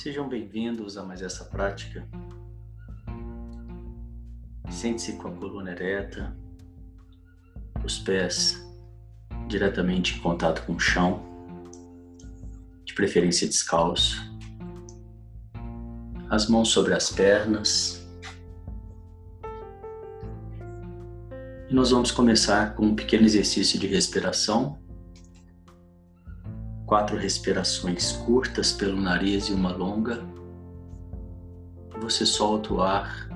Sejam bem-vindos a mais essa prática. Sente-se com a coluna ereta, os pés diretamente em contato com o chão, de preferência descalço, as mãos sobre as pernas. E nós vamos começar com um pequeno exercício de respiração quatro respirações curtas pelo nariz e uma longa. Você solta o ar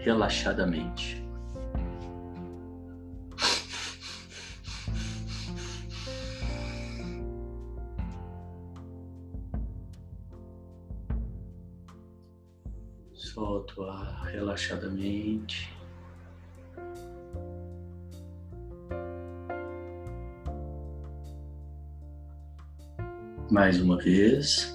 relaxadamente. Solta o ar relaxadamente. Mais uma vez.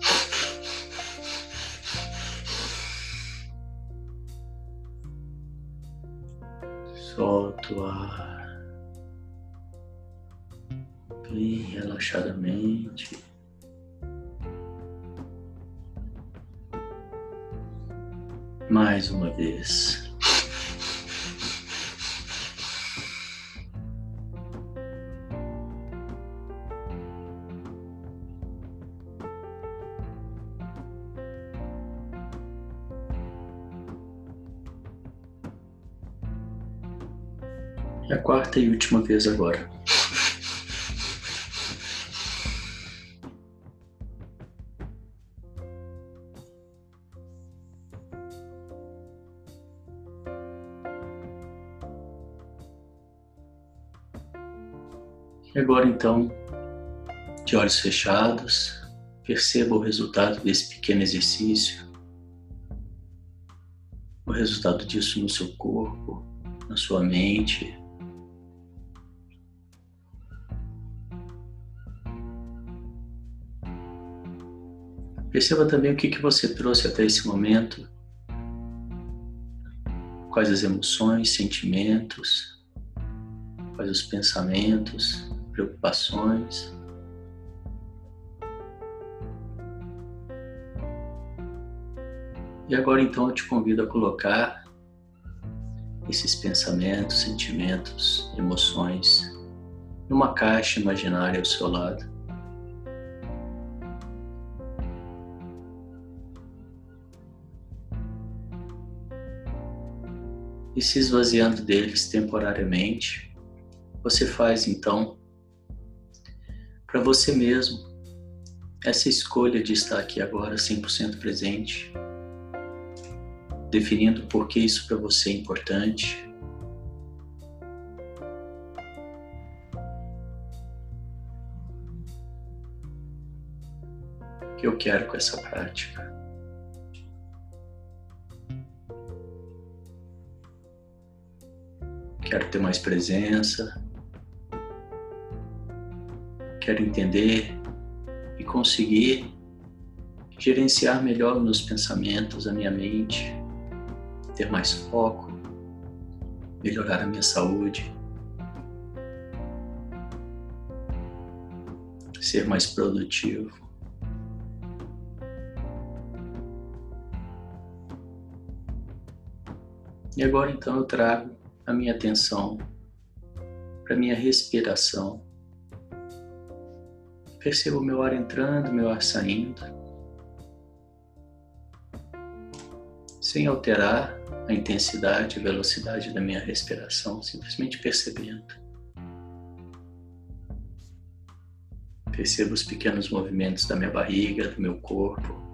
Solta o ar bem relaxadamente. Mais uma vez. Quarta e última vez agora. E agora então, de olhos fechados, perceba o resultado desse pequeno exercício, o resultado disso no seu corpo, na sua mente, Perceba também o que, que você trouxe até esse momento, quais as emoções, sentimentos, quais os pensamentos, preocupações. E agora então eu te convido a colocar esses pensamentos, sentimentos, emoções numa caixa imaginária ao seu lado. E se esvaziando deles temporariamente, você faz então para você mesmo essa escolha de estar aqui agora 100% presente, definindo por que isso para você é importante. Que eu quero com essa prática? Quero ter mais presença, quero entender e conseguir gerenciar melhor meus pensamentos, a minha mente, ter mais foco, melhorar a minha saúde, ser mais produtivo. E agora então eu trago a minha atenção para a minha respiração. Percebo meu ar entrando, meu ar saindo, sem alterar a intensidade e velocidade da minha respiração, simplesmente percebendo. Percebo os pequenos movimentos da minha barriga, do meu corpo,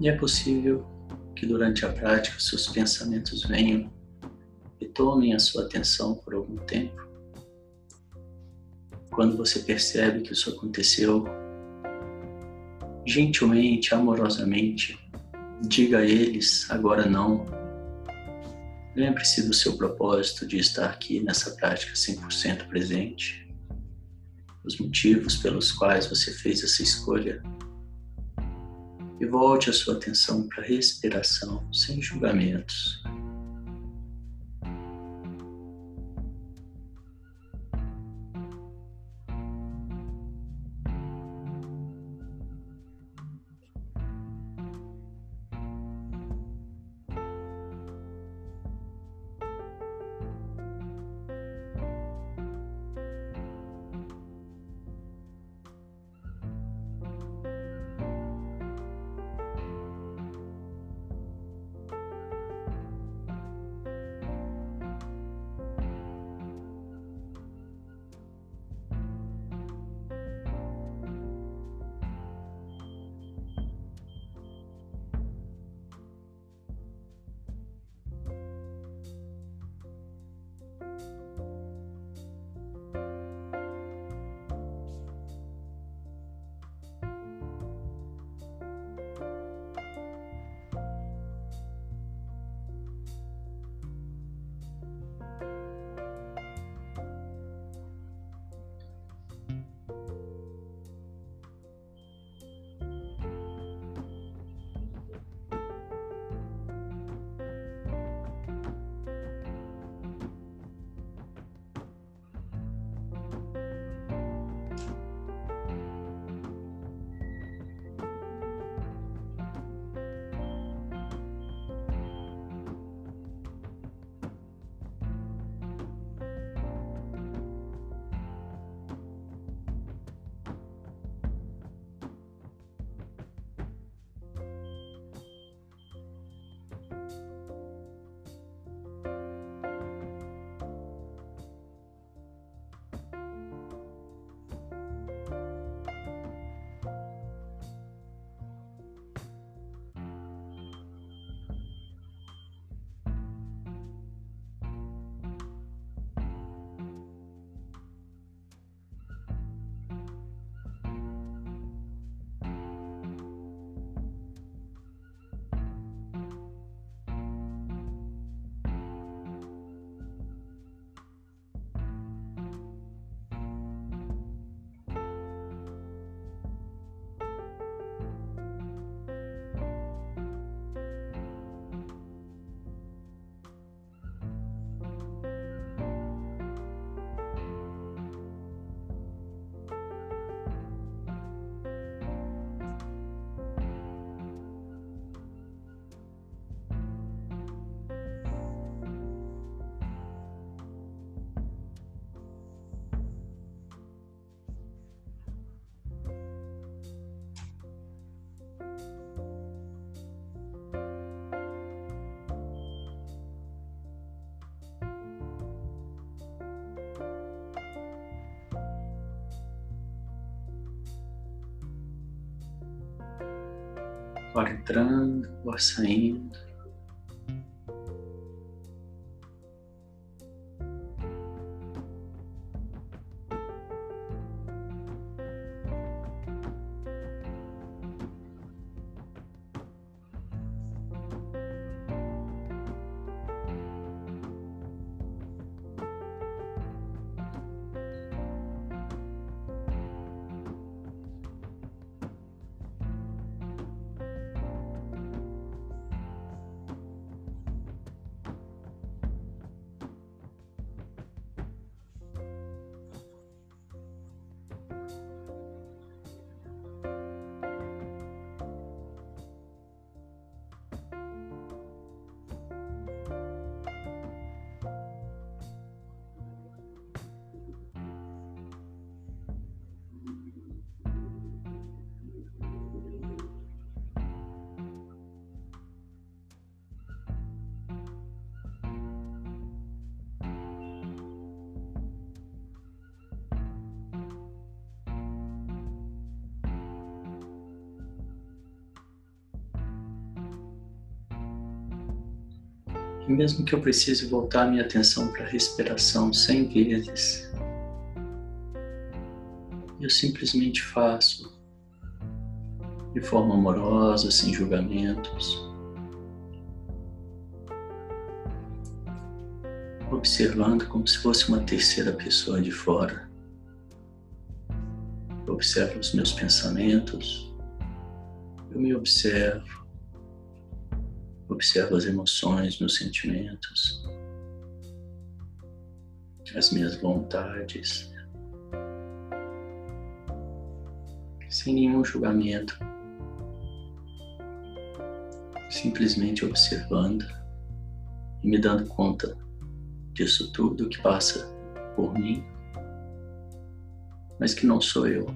E é possível que durante a prática seus pensamentos venham e tomem a sua atenção por algum tempo. Quando você percebe que isso aconteceu, gentilmente, amorosamente, diga a eles agora não. Lembre-se do seu propósito de estar aqui nessa prática 100% presente, os motivos pelos quais você fez essa escolha e volte a sua atenção para a respiração sem julgamentos. Ar entrando, ar saindo. E mesmo que eu precise voltar minha atenção para a respiração cem vezes, eu simplesmente faço de forma amorosa, sem julgamentos, observando como se fosse uma terceira pessoa de fora. Eu observo os meus pensamentos, eu me observo, observo as emoções, meus sentimentos, as minhas vontades, sem nenhum julgamento, simplesmente observando e me dando conta disso tudo que passa por mim, mas que não sou eu.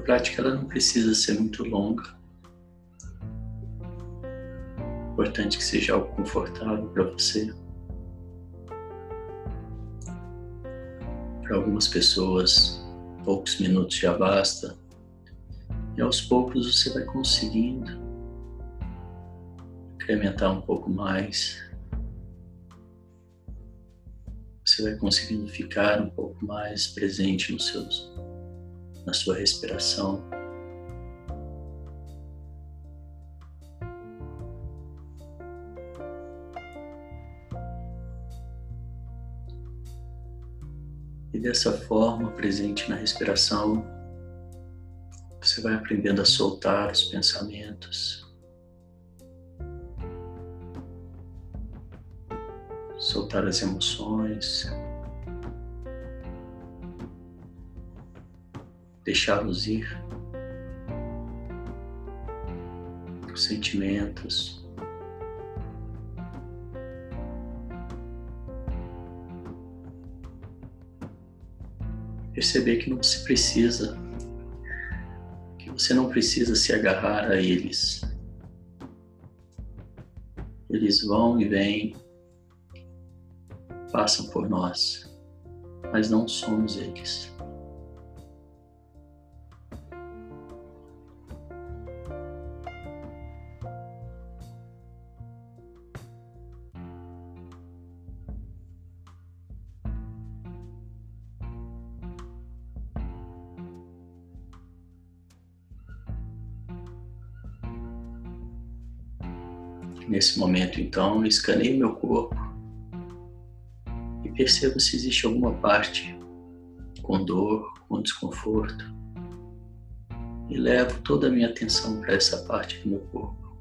A prática ela não precisa ser muito longa. Importante que seja algo confortável para você. Para algumas pessoas, poucos minutos já basta. E aos poucos você vai conseguindo incrementar um pouco mais. Você vai conseguindo ficar um pouco mais presente nos seus na sua respiração. E dessa forma, presente na respiração, você vai aprendendo a soltar os pensamentos. Soltar as emoções, deixá-los ir, os sentimentos. perceber que não se precisa, que você não precisa se agarrar a eles. Eles vão e vêm, passam por nós, mas não somos eles. Nesse momento, então, escaneio meu corpo e percebo se existe alguma parte com dor, com desconforto. E levo toda a minha atenção para essa parte do meu corpo.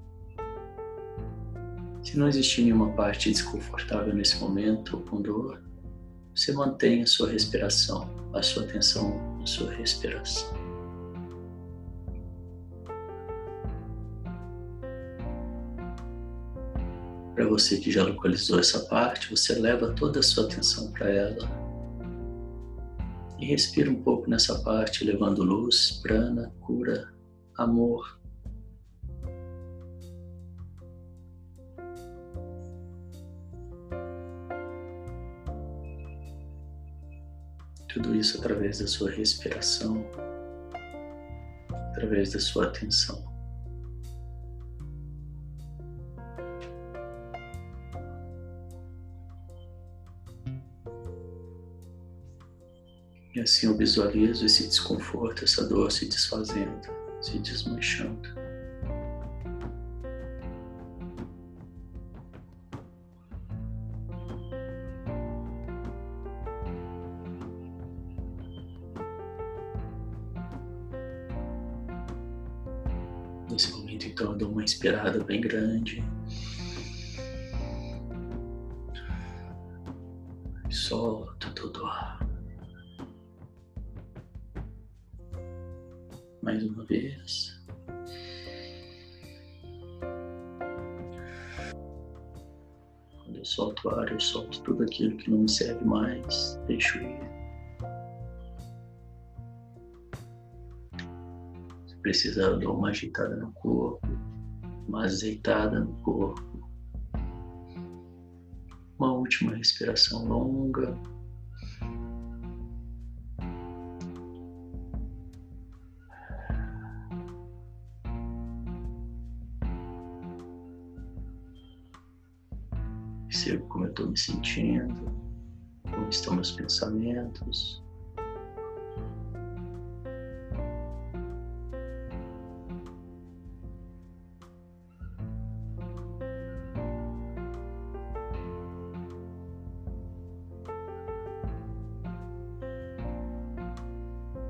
Se não existir nenhuma parte desconfortável nesse momento ou com dor, você mantém a sua respiração, a sua atenção na sua respiração. Para você que já localizou essa parte, você leva toda a sua atenção para ela e respira um pouco nessa parte, levando luz, prana, cura, amor. Tudo isso através da sua respiração, através da sua atenção. Assim eu visualizo esse desconforto, essa dor se desfazendo, se desmanchando. Nesse momento, então, eu dou uma inspirada bem grande. Solto eu solto ar, eu solto tudo aquilo que não me serve mais, deixo ir. Se precisar, eu dou uma agitada no corpo, uma azeitada no corpo. Uma última respiração longa. Estou me sentindo, como estão meus pensamentos.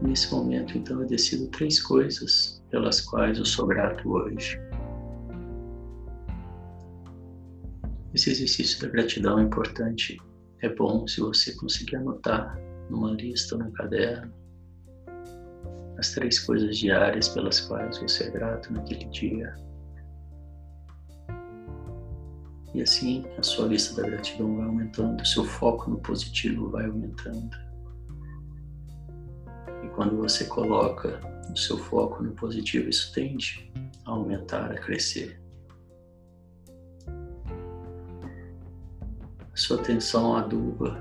Nesse momento, então, eu decido três coisas pelas quais eu sou grato hoje. Esse exercício da gratidão é importante. É bom se você conseguir anotar numa lista, num caderno, as três coisas diárias pelas quais você é grato naquele dia. E assim a sua lista da gratidão vai aumentando, o seu foco no positivo vai aumentando. E quando você coloca o seu foco no positivo, isso tende a aumentar, a crescer. Sua atenção aduba,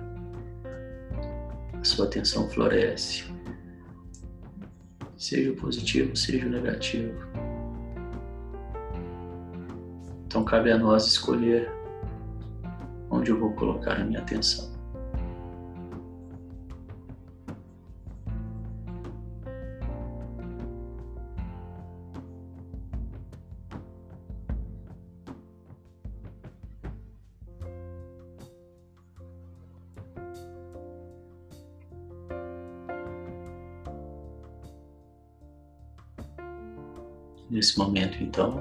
a sua atenção floresce. Seja o positivo, seja o negativo. Então cabe a nós escolher onde eu vou colocar a minha atenção. Nesse momento, então,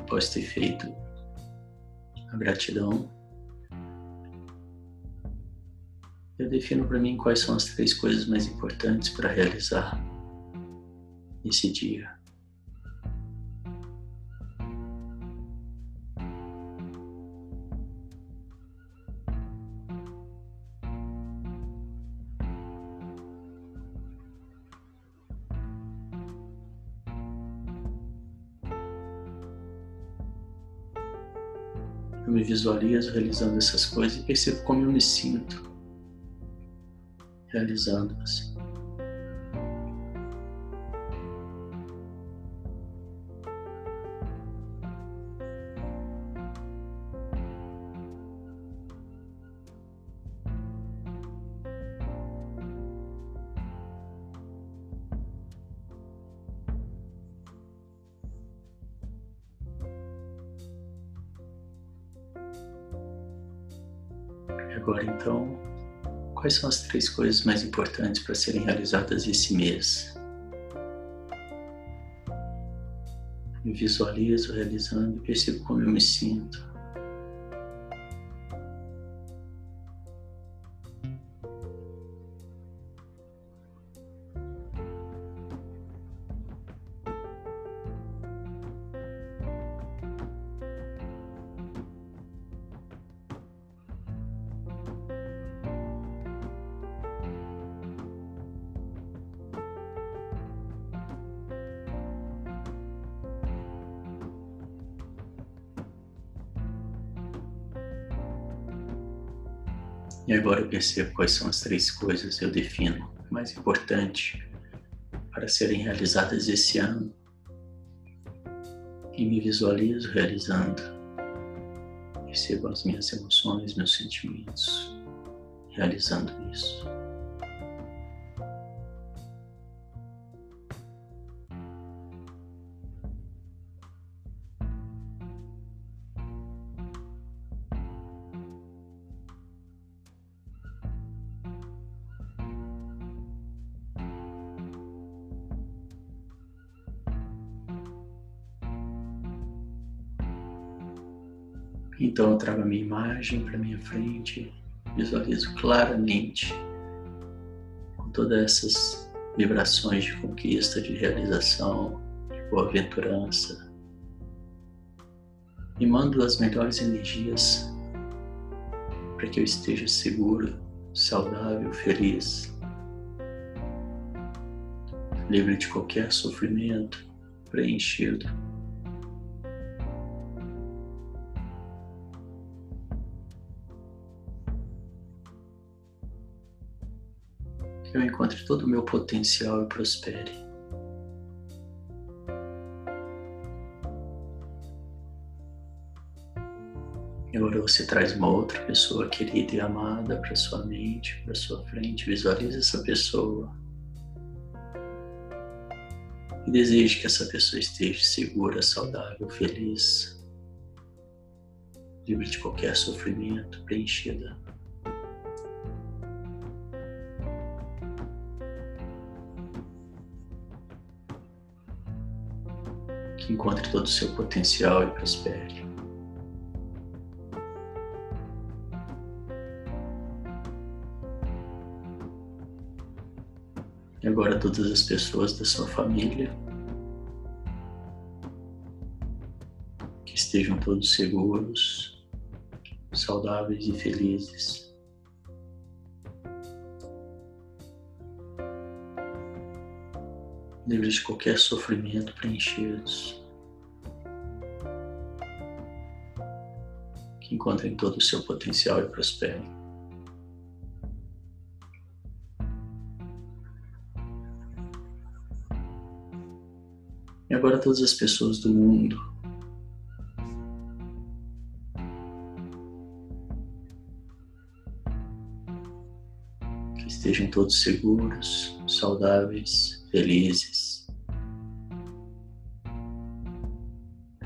após ter feito a gratidão, eu defino para mim quais são as três coisas mais importantes para realizar nesse dia. Visualizo realizando essas coisas e percebo como eu me sinto realizando-as. Agora então, quais são as três coisas mais importantes para serem realizadas esse mês? Visualizo realizando e percebo como eu me sinto. Percebo quais são as três coisas eu defino mais importantes para serem realizadas esse ano. E me visualizo realizando. Percebo as minhas emoções, meus sentimentos, realizando isso. Então eu trago a minha imagem para minha frente, visualizo claramente com todas essas vibrações de conquista, de realização, de boa-aventurança. E mando as melhores energias para que eu esteja seguro, saudável, feliz, livre de qualquer sofrimento, preenchido que eu encontre todo o meu potencial e prospere. E agora você traz uma outra pessoa querida e amada para sua mente, para sua frente. Visualize essa pessoa. E deseje que essa pessoa esteja segura, saudável, feliz, livre de qualquer sofrimento, preenchida encontre todo o seu potencial e prospere. E agora todas as pessoas da sua família que estejam todos seguros, saudáveis e felizes. Livres de qualquer sofrimento, preenchidos. Que encontrem todo o seu potencial e prosperem. E agora todas as pessoas do mundo que estejam todos seguros, saudáveis felizes,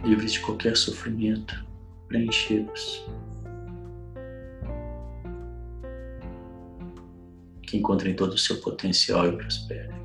livres de qualquer sofrimento, preenchidos. Que encontrem todo o seu potencial e prosperem.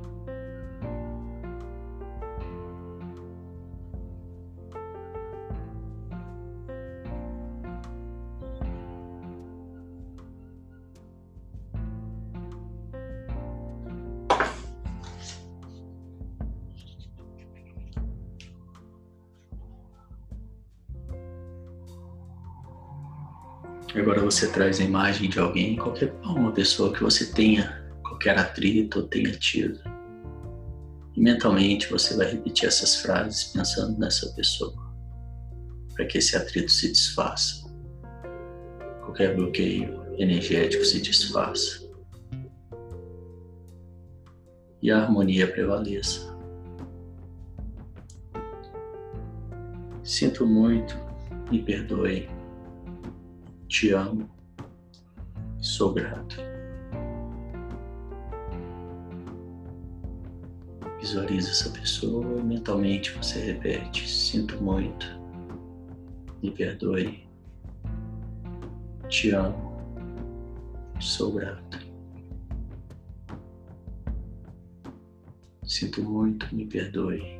Agora você traz a imagem de alguém, qualquer uma pessoa que você tenha qualquer atrito ou tenha tido. E mentalmente você vai repetir essas frases pensando nessa pessoa, para que esse atrito se desfaça. Qualquer bloqueio energético se desfaça. E a harmonia prevaleça. Sinto muito, me perdoe, te amo, sou grato. Visualize essa pessoa e mentalmente você repete: Sinto muito, me perdoe, te amo, sou grato. Sinto muito, me perdoe,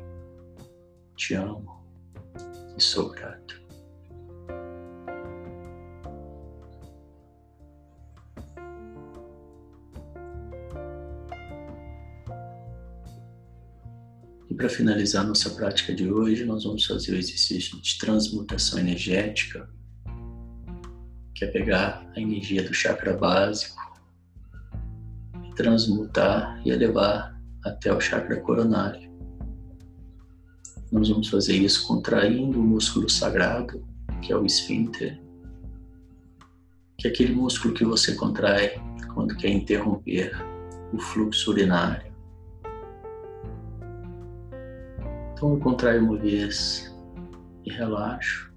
te amo e sou grato. Para finalizar nossa prática de hoje, nós vamos fazer o exercício de transmutação energética, que é pegar a energia do chakra básico transmutar e elevar até o chakra coronário. Nós vamos fazer isso contraindo o músculo sagrado, que é o esfíncter, que é aquele músculo que você contrai quando quer interromper o fluxo urinário. Então eu contraio uma vez e relaxo.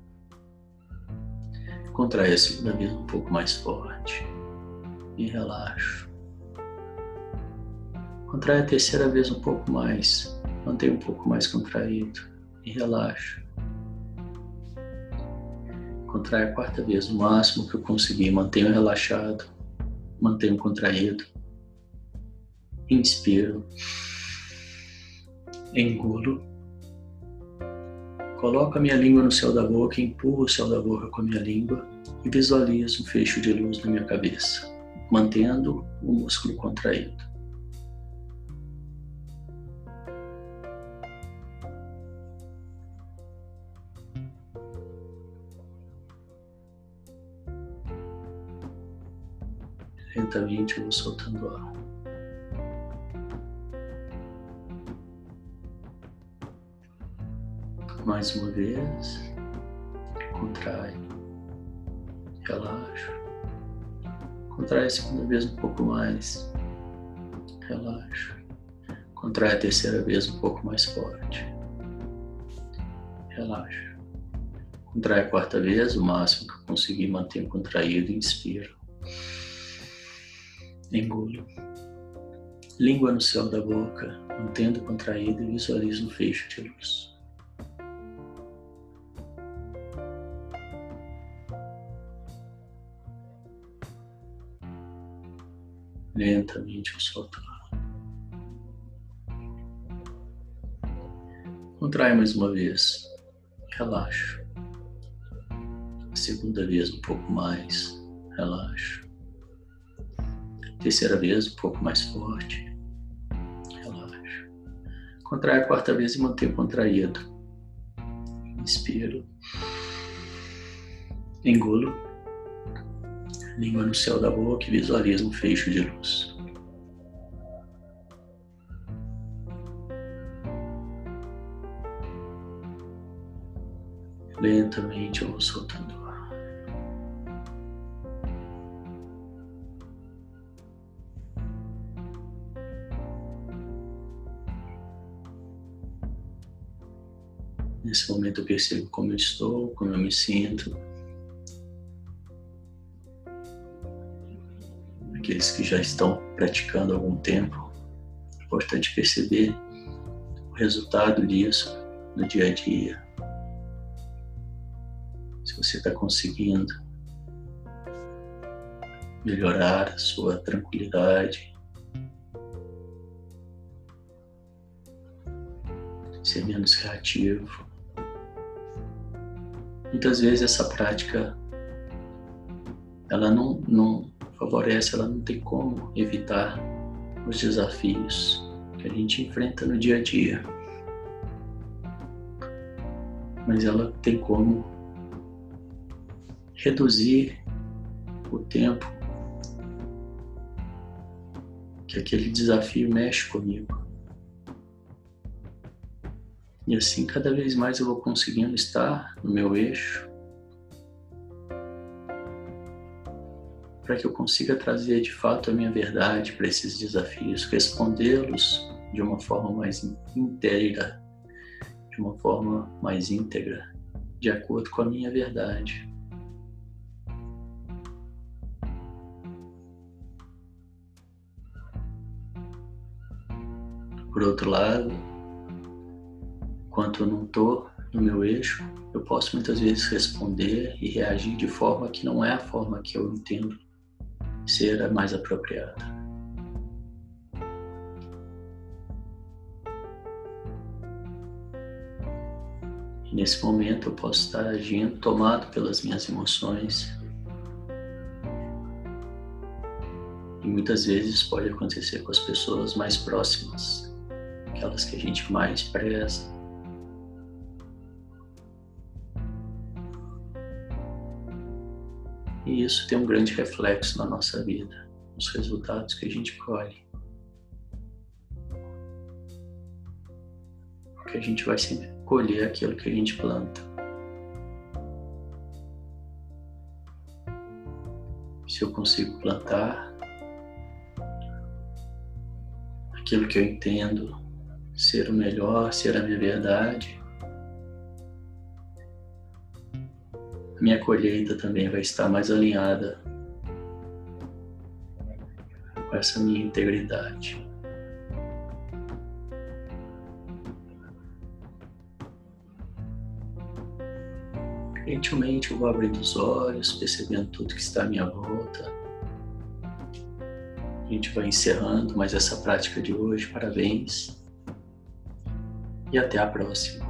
Contraio a segunda vez um pouco mais forte e relaxo. Contraio a terceira vez um pouco mais, mantenho um pouco mais contraído e relaxo. Contraio a quarta vez o máximo que eu conseguir, mantenho relaxado, mantenho contraído. Inspiro, engulo Coloco a minha língua no céu da boca, empurro o céu da boca com a minha língua e visualizo um fecho de luz na minha cabeça, mantendo o músculo contraído. Lentamente eu vou soltando ar. Mais uma vez, contrai, relaxa. Contrai a segunda vez um pouco mais, relaxa. Contrai a terceira vez um pouco mais forte, relaxa. Contrai a quarta vez, o máximo que eu conseguir manter contraído, inspiro. Engulo. Língua no céu da boca, mantendo contraído e visualizo um fecho de luz. Lentamente eu solto Contrai mais uma vez. Relaxo. A segunda vez um pouco mais. Relaxo. Terceira vez um pouco mais forte. Relaxo. Contrai a quarta vez e mantenho contraído. Inspiro. Engulo língua no céu da boca e visualiza um fecho de luz. Lentamente eu vou soltando o ar. Nesse momento eu percebo como eu estou, como eu me sinto. Aqueles que já estão praticando há algum tempo, é importante perceber o resultado disso no dia a dia. Se você está conseguindo melhorar a sua tranquilidade, ser menos reativo. Muitas vezes essa prática ela não, não, favorece, ela não tem como evitar os desafios que a gente enfrenta no dia a dia. Mas ela tem como reduzir o tempo que aquele desafio mexe comigo. E assim, cada vez mais eu vou conseguindo estar no meu eixo, para que eu consiga trazer de fato a minha verdade para esses desafios, respondê-los de uma forma mais inteira, de uma forma mais íntegra, de acordo com a minha verdade. Por outro lado, enquanto eu não estou no meu eixo, eu posso muitas vezes responder e reagir de forma que não é a forma que eu entendo ser a mais apropriada. E nesse momento eu posso estar agindo tomado pelas minhas emoções. E muitas vezes pode acontecer com as pessoas mais próximas aquelas que a gente mais preza. E isso tem um grande reflexo na nossa vida, nos resultados que a gente colhe. Porque a gente vai sempre colher aquilo que a gente planta. Se eu consigo plantar aquilo que eu entendo ser o melhor, ser a minha verdade. Minha colheita também vai estar mais alinhada com essa minha integridade. Gentilmente eu vou abrindo os olhos, percebendo tudo que está à minha volta. A gente vai encerrando mais essa prática de hoje. Parabéns e até a próxima.